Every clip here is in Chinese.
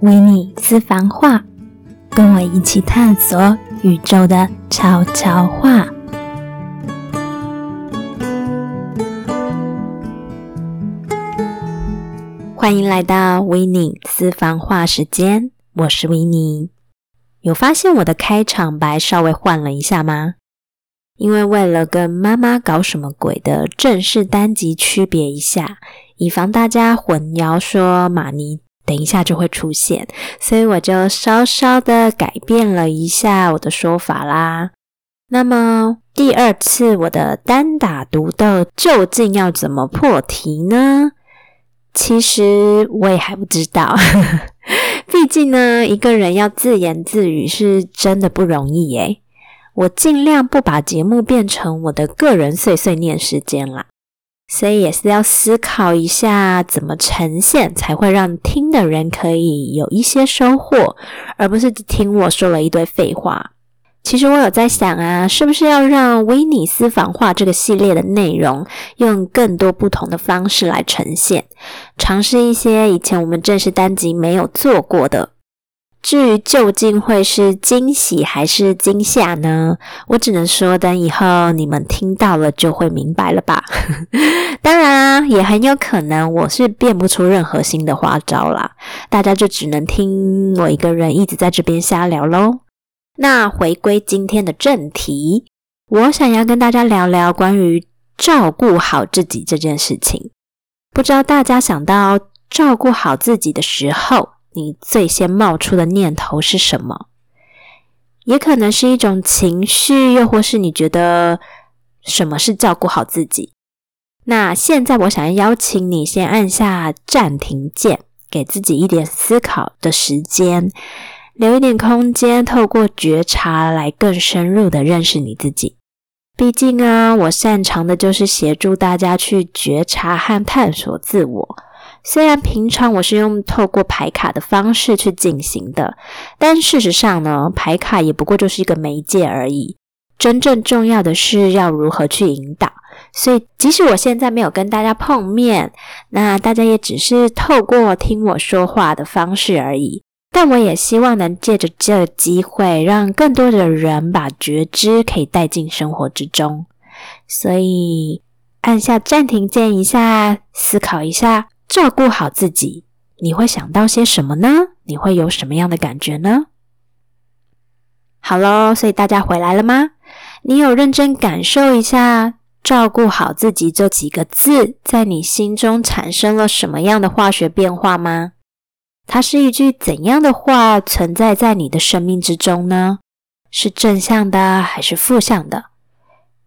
维尼私房话，跟我一起探索宇宙的悄悄话。欢迎来到维尼私房话时间，我是维尼。有发现我的开场白稍微换了一下吗？因为为了跟妈妈搞什么鬼的正式单集区别一下，以防大家混淆，说马尼。等一下就会出现，所以我就稍稍的改变了一下我的说法啦。那么第二次我的单打独斗究竟要怎么破题呢？其实我也还不知道，毕竟呢，一个人要自言自语是真的不容易耶。我尽量不把节目变成我的个人碎碎念时间啦。所以也是要思考一下，怎么呈现才会让听的人可以有一些收获，而不是只听我说了一堆废话。其实我有在想啊，是不是要让威尼私房话这个系列的内容，用更多不同的方式来呈现，尝试一些以前我们正式单集没有做过的。至于究竟会是惊喜还是惊吓呢？我只能说，等以后你们听到了就会明白了吧。当然啊，也很有可能我是变不出任何新的花招啦，大家就只能听我一个人一直在这边瞎聊喽。那回归今天的正题，我想要跟大家聊聊关于照顾好自己这件事情。不知道大家想到照顾好自己的时候，你最先冒出的念头是什么？也可能是一种情绪，又或是你觉得什么是照顾好自己？那现在我想要邀请你先按下暂停键，给自己一点思考的时间，留一点空间，透过觉察来更深入的认识你自己。毕竟啊，我擅长的就是协助大家去觉察和探索自我。虽然平常我是用透过牌卡的方式去进行的，但事实上呢，牌卡也不过就是一个媒介而已。真正重要的是要如何去引导。所以，即使我现在没有跟大家碰面，那大家也只是透过听我说话的方式而已。但我也希望能借着这个机会，让更多的人把觉知可以带进生活之中。所以，按下暂停键一下，思考一下。照顾好自己，你会想到些什么呢？你会有什么样的感觉呢？好喽，所以大家回来了吗？你有认真感受一下“照顾好自己”这几个字在你心中产生了什么样的化学变化吗？它是一句怎样的话存在在你的生命之中呢？是正向的还是负向的？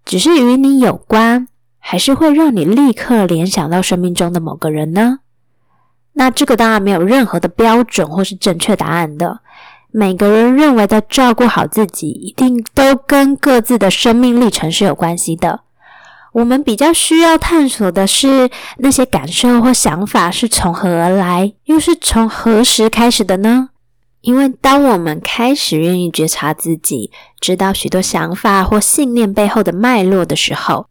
只是与你有关？还是会让你立刻联想到生命中的某个人呢？那这个当然没有任何的标准或是正确答案的。每个人认为的照顾好自己，一定都跟各自的生命历程是有关系的。我们比较需要探索的是那些感受或想法是从何而来，又是从何时开始的呢？因为当我们开始愿意觉察自己，知道许多想法或信念背后的脉络的时候。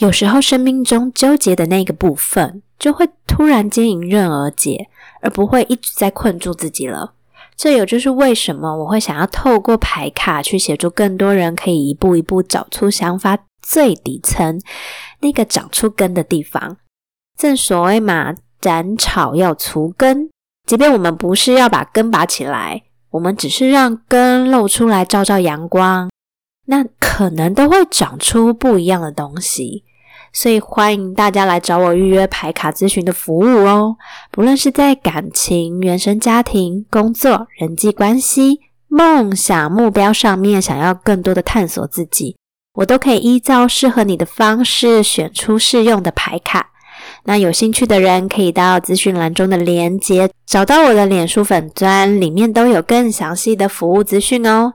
有时候，生命中纠结的那个部分就会突然间迎刃而解，而不会一直在困住自己了。这也就是为什么我会想要透过牌卡去协助更多人，可以一步一步找出想法最底层那个长出根的地方。正所谓嘛，斩草要除根。即便我们不是要把根拔起来，我们只是让根露出来，照照阳光，那可能都会长出不一样的东西。所以欢迎大家来找我预约排卡咨询的服务哦。不论是在感情、原生家庭、工作、人际关系、梦想、目标上面，想要更多的探索自己，我都可以依照适合你的方式选出适用的牌卡。那有兴趣的人可以到资讯栏中的链接，找到我的脸书粉砖，里面都有更详细的服务资讯哦。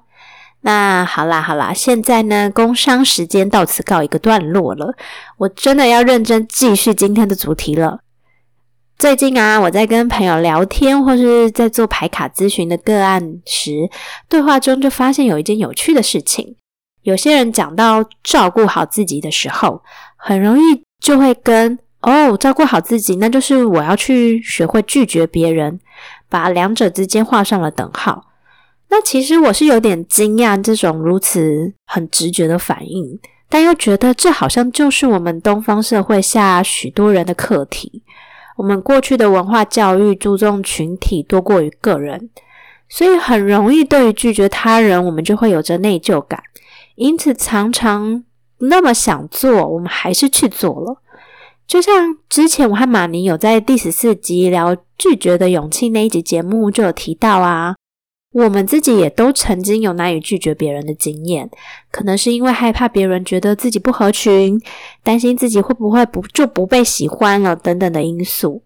那好啦好啦，现在呢，工商时间到此告一个段落了。我真的要认真继续今天的主题了。最近啊，我在跟朋友聊天，或是在做牌卡咨询的个案时，对话中就发现有一件有趣的事情。有些人讲到照顾好自己的时候，很容易就会跟哦，照顾好自己，那就是我要去学会拒绝别人。把两者之间画上了等号。那其实我是有点惊讶这种如此很直觉的反应，但又觉得这好像就是我们东方社会下许多人的课题。我们过去的文化教育注重群体多过于个人，所以很容易对于拒绝他人，我们就会有着内疚感，因此常常那么想做，我们还是去做了。就像之前我和马尼有在第十四集聊拒绝的勇气那一集节目就有提到啊。我们自己也都曾经有难以拒绝别人的经验，可能是因为害怕别人觉得自己不合群，担心自己会不会不就不被喜欢了等等的因素。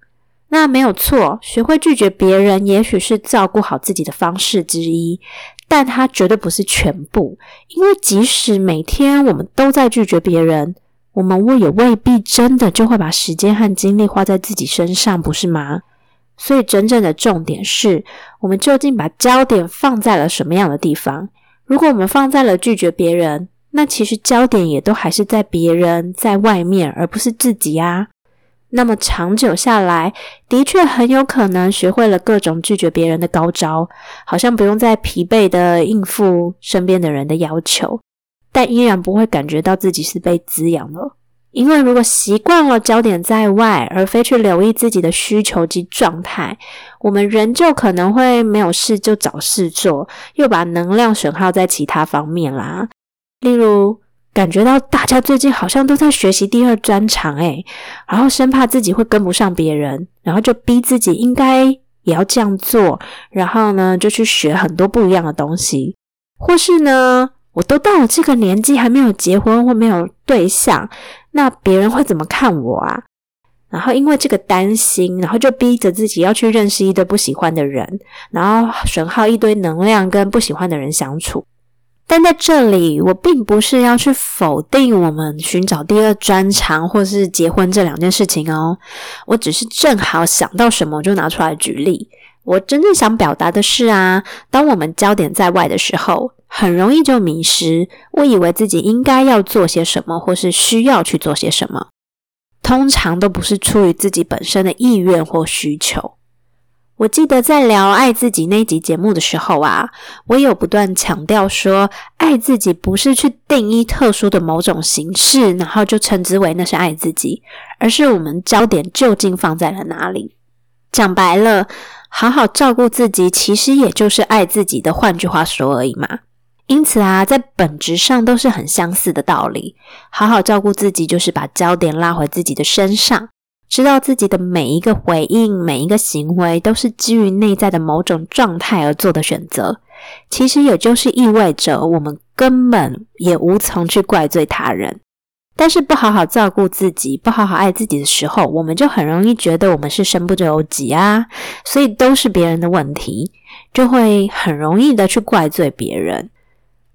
那没有错，学会拒绝别人，也许是照顾好自己的方式之一，但它绝对不是全部。因为即使每天我们都在拒绝别人，我们也未必真的就会把时间和精力花在自己身上，不是吗？所以，真正的重点是我们究竟把焦点放在了什么样的地方？如果我们放在了拒绝别人，那其实焦点也都还是在别人在外面，而不是自己啊。那么长久下来，的确很有可能学会了各种拒绝别人的高招，好像不用再疲惫的应付身边的人的要求，但依然不会感觉到自己是被滋养了。因为如果习惯了焦点在外，而非去留意自己的需求及状态，我们仍旧可能会没有事就找事做，又把能量损耗在其他方面啦。例如，感觉到大家最近好像都在学习第二专长，诶，然后生怕自己会跟不上别人，然后就逼自己应该也要这样做，然后呢，就去学很多不一样的东西，或是呢。我都到了这个年纪还没有结婚或没有对象，那别人会怎么看我啊？然后因为这个担心，然后就逼着自己要去认识一堆不喜欢的人，然后损耗一堆能量跟不喜欢的人相处。但在这里，我并不是要去否定我们寻找第二专长或是结婚这两件事情哦，我只是正好想到什么就拿出来举例。我真正想表达的是啊，当我们焦点在外的时候。很容易就迷失。我以为自己应该要做些什么，或是需要去做些什么，通常都不是出于自己本身的意愿或需求。我记得在聊爱自己那集节目的时候啊，我有不断强调说，爱自己不是去定义特殊的某种形式，然后就称之为那是爱自己，而是我们焦点究竟放在了哪里。讲白了，好好照顾自己，其实也就是爱自己的，换句话说而已嘛。因此啊，在本质上都是很相似的道理。好好照顾自己，就是把焦点拉回自己的身上，知道自己的每一个回应、每一个行为，都是基于内在的某种状态而做的选择。其实也就是意味着，我们根本也无从去怪罪他人。但是不好好照顾自己，不好好爱自己的时候，我们就很容易觉得我们是身不由己啊，所以都是别人的问题，就会很容易的去怪罪别人。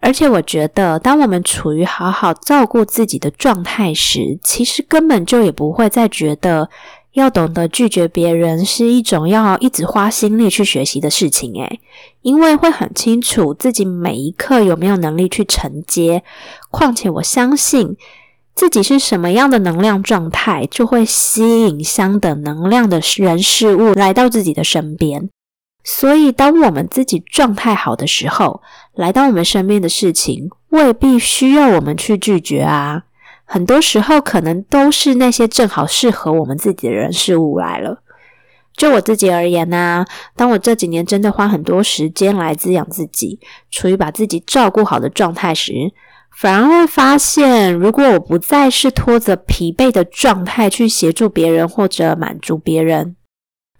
而且我觉得，当我们处于好好照顾自己的状态时，其实根本就也不会再觉得要懂得拒绝别人是一种要一直花心力去学习的事情。诶，因为会很清楚自己每一刻有没有能力去承接。况且我相信自己是什么样的能量状态，就会吸引相等能量的人事物来到自己的身边。所以，当我们自己状态好的时候，来到我们身边的事情未必需要我们去拒绝啊。很多时候，可能都是那些正好适合我们自己的人事物来了。就我自己而言呢，当我这几年真的花很多时间来滋养自己，处于把自己照顾好的状态时，反而会发现，如果我不再是拖着疲惫的状态去协助别人或者满足别人，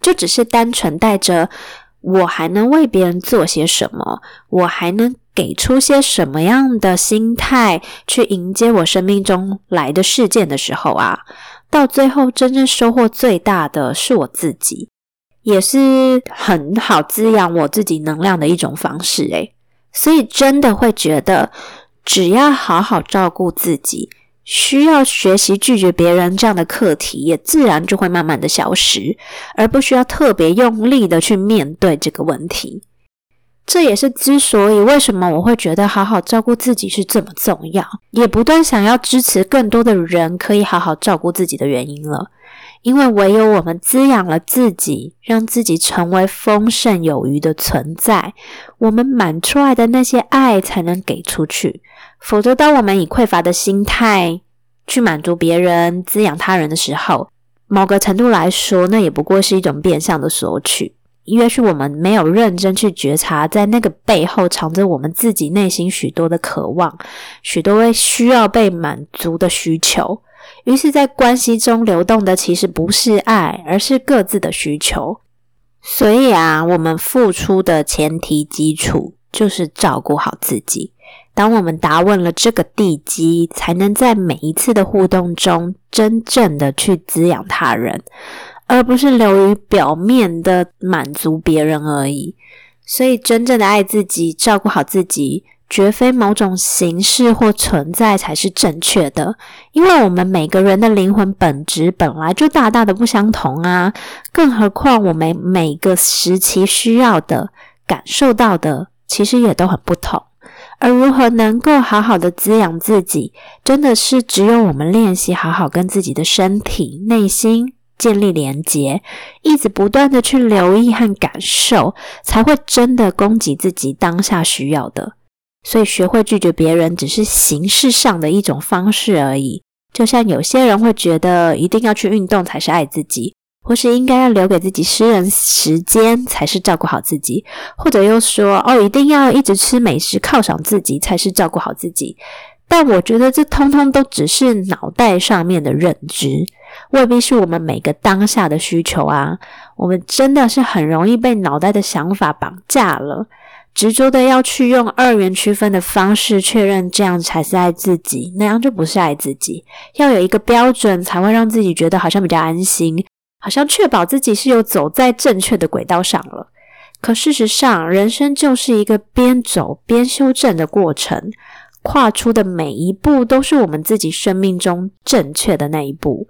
就只是单纯带着。我还能为别人做些什么？我还能给出些什么样的心态去迎接我生命中来的事件的时候啊？到最后，真正收获最大的是我自己，也是很好滋养我自己能量的一种方式。诶，所以真的会觉得，只要好好照顾自己。需要学习拒绝别人这样的课题，也自然就会慢慢的消失，而不需要特别用力的去面对这个问题。这也是之所以为什么我会觉得好好照顾自己是这么重要，也不断想要支持更多的人可以好好照顾自己的原因了。因为唯有我们滋养了自己，让自己成为丰盛有余的存在，我们满出来的那些爱才能给出去。否则，当我们以匮乏的心态去满足别人、滋养他人的时候，某个程度来说，那也不过是一种变相的索取。因为是我们没有认真去觉察，在那个背后藏着我们自己内心许多的渴望，许多需要被满足的需求。于是，在关系中流动的其实不是爱，而是各自的需求。所以啊，我们付出的前提基础就是照顾好自己。当我们答问了这个地基，才能在每一次的互动中，真正的去滋养他人。而不是流于表面的满足别人而已。所以，真正的爱自己、照顾好自己，绝非某种形式或存在才是正确的。因为我们每个人的灵魂本质本来就大大的不相同啊！更何况，我们每个时期需要的、感受到的，其实也都很不同。而如何能够好好的滋养自己，真的是只有我们练习好好跟自己的身体、内心。建立连结，一直不断的去留意和感受，才会真的供给自己当下需要的。所以，学会拒绝别人，只是形式上的一种方式而已。就像有些人会觉得，一定要去运动才是爱自己，或是应该要留给自己私人时间才是照顾好自己，或者又说，哦，一定要一直吃美食犒赏自己才是照顾好自己。但我觉得，这通通都只是脑袋上面的认知。未必是我们每个当下的需求啊！我们真的是很容易被脑袋的想法绑架了，执着的要去用二元区分的方式确认这样才是爱自己，那样就不是爱自己。要有一个标准，才会让自己觉得好像比较安心，好像确保自己是有走在正确的轨道上了。可事实上，人生就是一个边走边修正的过程，跨出的每一步都是我们自己生命中正确的那一步。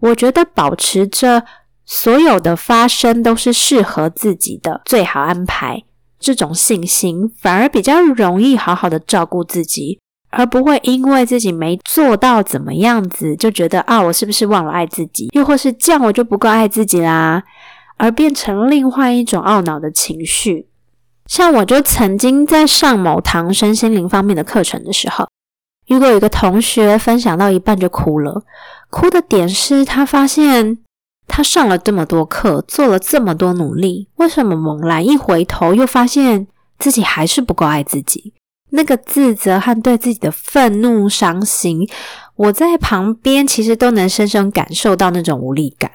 我觉得保持着所有的发生都是适合自己的最好安排，这种信心反而比较容易好好的照顾自己，而不会因为自己没做到怎么样子就觉得啊，我是不是忘了爱自己，又或是这样我就不够爱自己啦，而变成另外一种懊恼的情绪。像我就曾经在上某堂身心灵方面的课程的时候，如果有一个同学分享到一半就哭了。哭的点是他发现他上了这么多课，做了这么多努力，为什么猛然一回头又发现自己还是不够爱自己？那个自责和对自己的愤怒、伤心，我在旁边其实都能深深感受到那种无力感。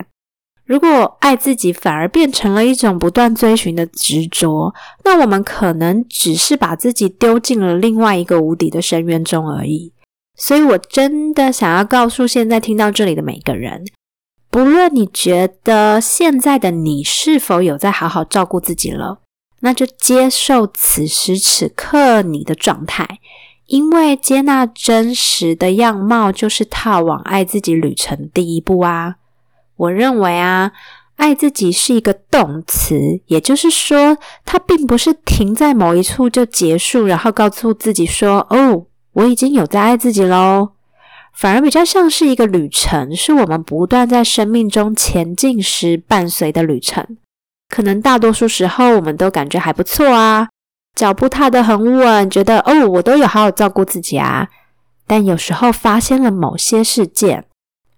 如果爱自己反而变成了一种不断追寻的执着，那我们可能只是把自己丢进了另外一个无底的深渊中而已。所以，我真的想要告诉现在听到这里的每个人，不论你觉得现在的你是否有在好好照顾自己了，那就接受此时此刻你的状态，因为接纳真实的样貌就是踏往爱自己旅程的第一步啊！我认为啊，爱自己是一个动词，也就是说，它并不是停在某一处就结束，然后告诉自己说：“哦。”我已经有在爱自己喽，反而比较像是一个旅程，是我们不断在生命中前进时伴随的旅程。可能大多数时候我们都感觉还不错啊，脚步踏得很稳，觉得哦，我都有好好照顾自己啊。但有时候发现了某些事件，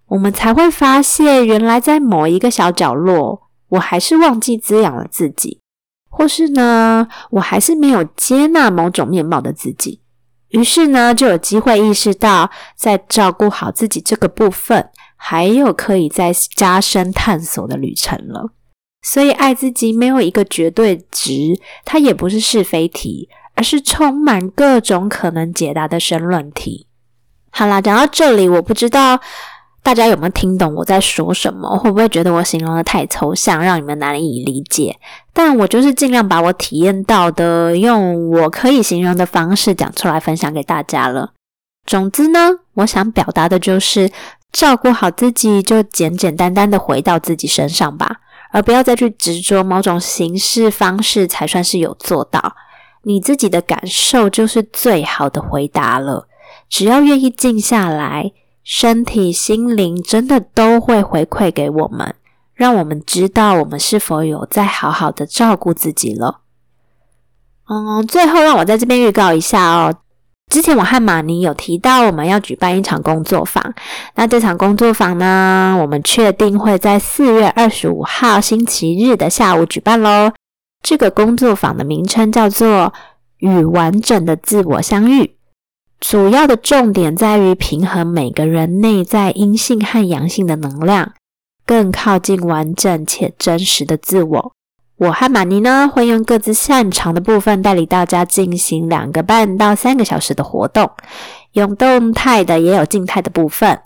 我们才会发现，原来在某一个小角落，我还是忘记滋养了自己，或是呢，我还是没有接纳某种面貌的自己。于是呢，就有机会意识到，在照顾好自己这个部分，还有可以再加深探索的旅程了。所以，爱自己没有一个绝对值，它也不是是非题，而是充满各种可能解答的申论题。好啦，讲到这里，我不知道。大家有没有听懂我在说什么？会不会觉得我形容的太抽象，让你们难以理解？但我就是尽量把我体验到的，用我可以形容的方式讲出来，分享给大家了。总之呢，我想表达的就是，照顾好自己，就简简单单的回到自己身上吧，而不要再去执着某种形式方式才算是有做到。你自己的感受就是最好的回答了。只要愿意静下来。身体、心灵真的都会回馈给我们，让我们知道我们是否有在好好的照顾自己了。嗯，最后让我在这边预告一下哦。之前我和马尼有提到，我们要举办一场工作坊。那这场工作坊呢，我们确定会在四月二十五号星期日的下午举办喽。这个工作坊的名称叫做“与完整的自我相遇”，主要的重点在于平衡每个人内在阴性和阳性的能量，更靠近完整且真实的自我。我和玛尼呢，会用各自擅长的部分带领大家进行两个半到三个小时的活动，有动态的，也有静态的部分。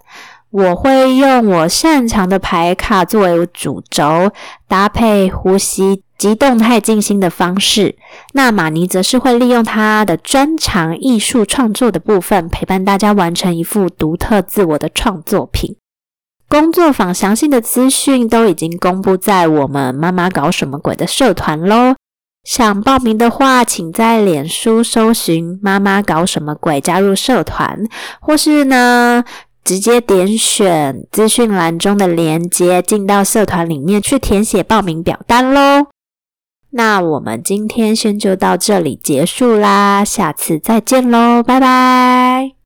我会用我擅长的牌卡作为主轴，搭配呼吸及动态静心的方式。那马尼则是会利用他的专长艺术创作的部分，陪伴大家完成一幅独特自我的创作品。工作坊详细的资讯都已经公布在我们“妈妈搞什么鬼”的社团喽。想报名的话，请在脸书搜寻“妈妈搞什么鬼”加入社团，或是呢直接点选资讯栏中的链接，进到社团里面去填写报名表单喽。那我们今天先就到这里结束啦，下次再见喽，拜拜。